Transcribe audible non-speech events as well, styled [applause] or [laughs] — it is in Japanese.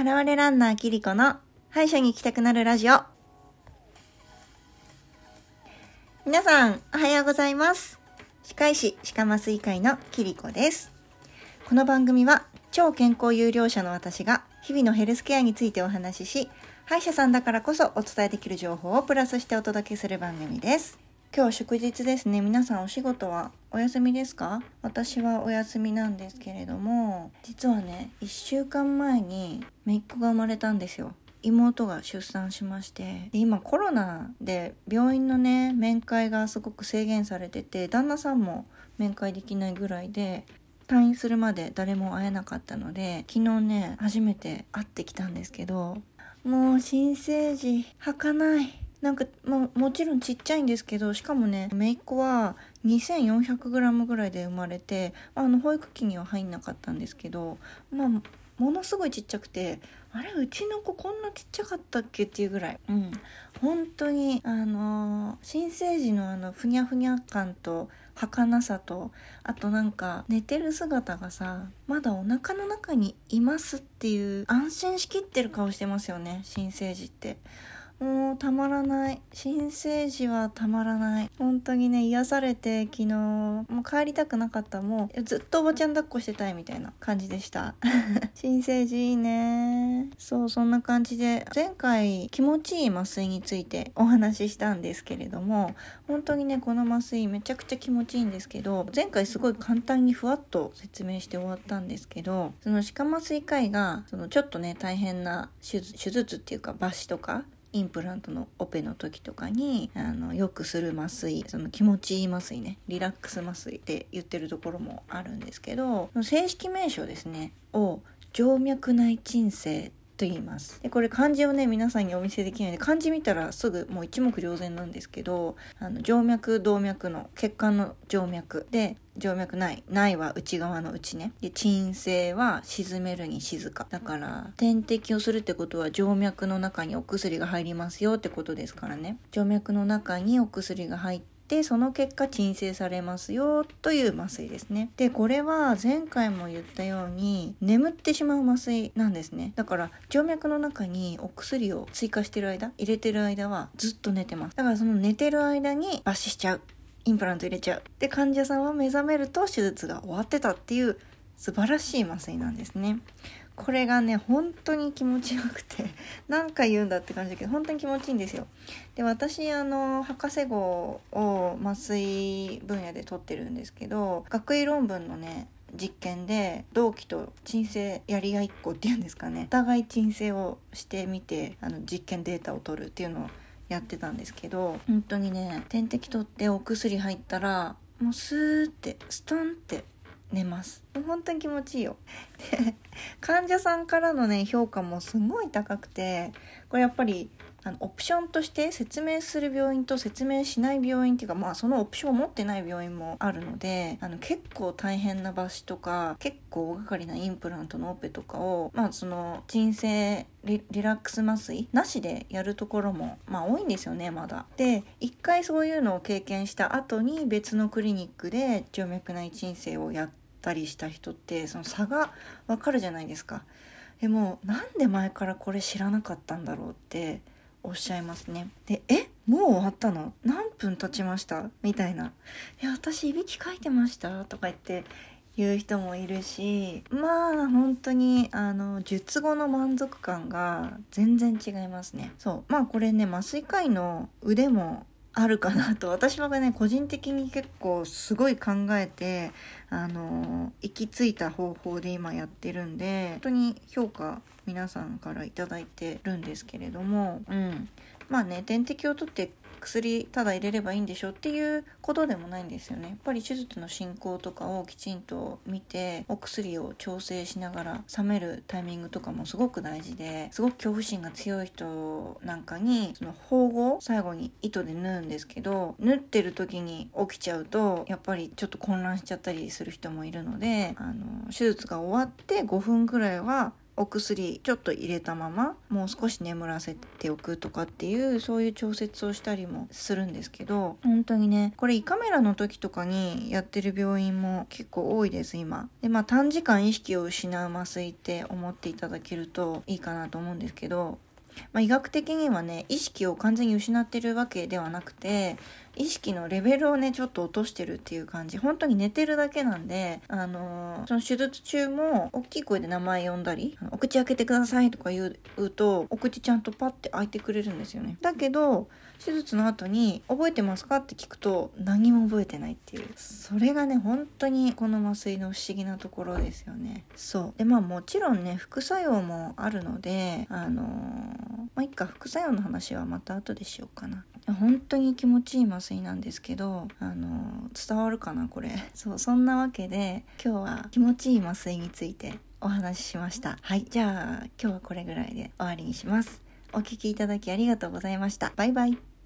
現れランナーキリコの歯医者に行きたくなるラジオ。皆さん、おはようございます。歯科医師、歯科麻酔会のキリコです。この番組は、超健康有料者の私が、日々のヘルスケアについてお話しし、歯医者さんだからこそお伝えできる情報をプラスしてお届けする番組です。今日祝日ですね。皆さんお仕事はお休みですか？私はお休みなんですけれども、実はね、1週間前に姪っ子が生まれたんですよ。妹が出産しましてで今コロナで病院のね面会がすごく制限されてて旦那さんも面会できないぐらいで退院するまで誰も会えなかったので昨日ね初めて会ってきたんですけどもう新生児履かないなんか、まあ、もちろんちっちゃいんですけどしかもね姪っ子は 2400g ぐらいで生まれてあの保育器には入んなかったんですけどまあものすごいちっちゃくてあれうちの子こんなちっちゃかったっけっていうぐらい。うん。本当にあのー新生児のあのふにゃふにゃ感と儚さとあとなんか寝てる姿がさまだお腹の中にいますっていう安心しきってる顔してますよね新生児ってもうたまらない。新生児はたまらない。本当にね癒されて昨日。もう帰りたくなかった。もうずっとおばちゃん抱っこしてたいみたいな感じでした。[laughs] 新生児いいね。そうそんな感じで前回気持ちいい麻酔についてお話ししたんですけれども本当にねこの麻酔めちゃくちゃ気持ちいいんですけど前回すごい簡単にふわっと説明して終わったんですけどその歯科麻酔科医がそのちょっとね大変な手術っていうか抜歯とかインプラントのオペの時とかにあのよくする麻酔その気持ちいい麻酔ねリラックス麻酔って言ってるところもあるんですけど正式名称ですねを静脈内鎮静と言います。でこれ漢字をね皆さんにお見せできないので漢字見たらすぐもう一目瞭然なんですけどあの静脈動脈の血管の静脈で静脈内内は内側の内ね。で鎮静は沈めるに静か。だから点滴をするってことは静脈の中にお薬が入りますよってことですからね。静脈の中にお薬が入ってでその結果鎮静されますよという麻酔ですね。でこれは前回も言ったように眠ってしまう麻酔なんですね。だから静脈の中にお薬を追加してる間入れてる間はずっと寝てます。だからその寝てる間に抜歯しちゃう。インプラント入れちゃう。で患者さんは目覚めると手術が終わってたっていう素晴らしい麻酔なんですね。これがね本当に気持ちよくて [laughs] 何回言うんだって感じだけど本当に気持ちいいんですよ。で私あの博士号を麻酔分野で取ってるんですけど学位論文のね実験で同期と鎮静やり合いっこっていうんですかね。お互い鎮静をしてみてあの実験データを取るっていうのをやってたんですけど本当にね点滴取ってお薬入ったらもうスーってストンって寝ます。本当に気持ちいいよ。患者さんからのね評価もすごい高くてこれやっぱりあのオプションとして説明する病院と説明しない病院っていうかまあそのオプションを持ってない病院もあるのであの結構大変な抜歯とか結構大掛かりなインプラントのオペとかをまあその鎮静リラックス麻酔なしでやるところもまあ多いんですよねまだ。で一回そういうのを経験した後に別のクリニックで静脈内鎮静をやったりした人ってその差がわかるじゃないですか。でもなんで前からこれ知らなかったんだろうっておっしゃいますね。で、えもう終わったの？何分経ちました？みたいな。いや、私いびきかいてましたとか言って言う人もいるし、まあ本当にあの、術後の満足感が全然違いますね。そう。まあこれね、麻酔科医の腕もあるかなと私はね個人的に結構すごい考えてあの行き着いた方法で今やってるんで本当に評価皆さんから頂いてるんですけれどもうん。まあね点滴を取って薬ただ入れればいいんでしょっていうことでもないんですよね。やっぱり手術の進行とかをきちんと見てお薬を調整しながら冷めるタイミングとかもすごく大事ですごく恐怖心が強い人なんかにその縫合最後に糸で縫うんですけど縫ってる時に起きちゃうとやっぱりちょっと混乱しちゃったりする人もいるのであの手術が終わって5分くらいはお薬ちょっと入れたままもう少し眠らせておくとかっていうそういう調節をしたりもするんですけど本当にねこれ胃カメラの時とかにやってる病院も結構多いです今。でまあ短時間意識を失う麻酔って思っていただけるといいかなと思うんですけどまあ、医学的にはね意識を完全に失ってるわけではなくて意識のレベルをねちょっと落としてるっていう感じ。本当に寝てるだけなんであのー、その手術中も大きい声で名前呼んだり「お口開けてください」とか言うとお口ちゃんとパッて開いてくれるんですよね。だけど手術の後に「覚えてますか?」って聞くと何も覚えてないっていう。それがね本当にこの麻酔の不思議なところですよね。そう。でまあもちろんね副作用もあるのであのーまあ、いっか副作用の話はまた後でしようかな。本当に気持ちいい麻酔なんですけどあの伝わるかなこれ。[laughs] そうそんなわけで今日は気持ちいい麻酔についてお話ししました。はいじゃあ今日はこれぐらいで終わりにします。お聴きいただきありがとうございました。バイバイ。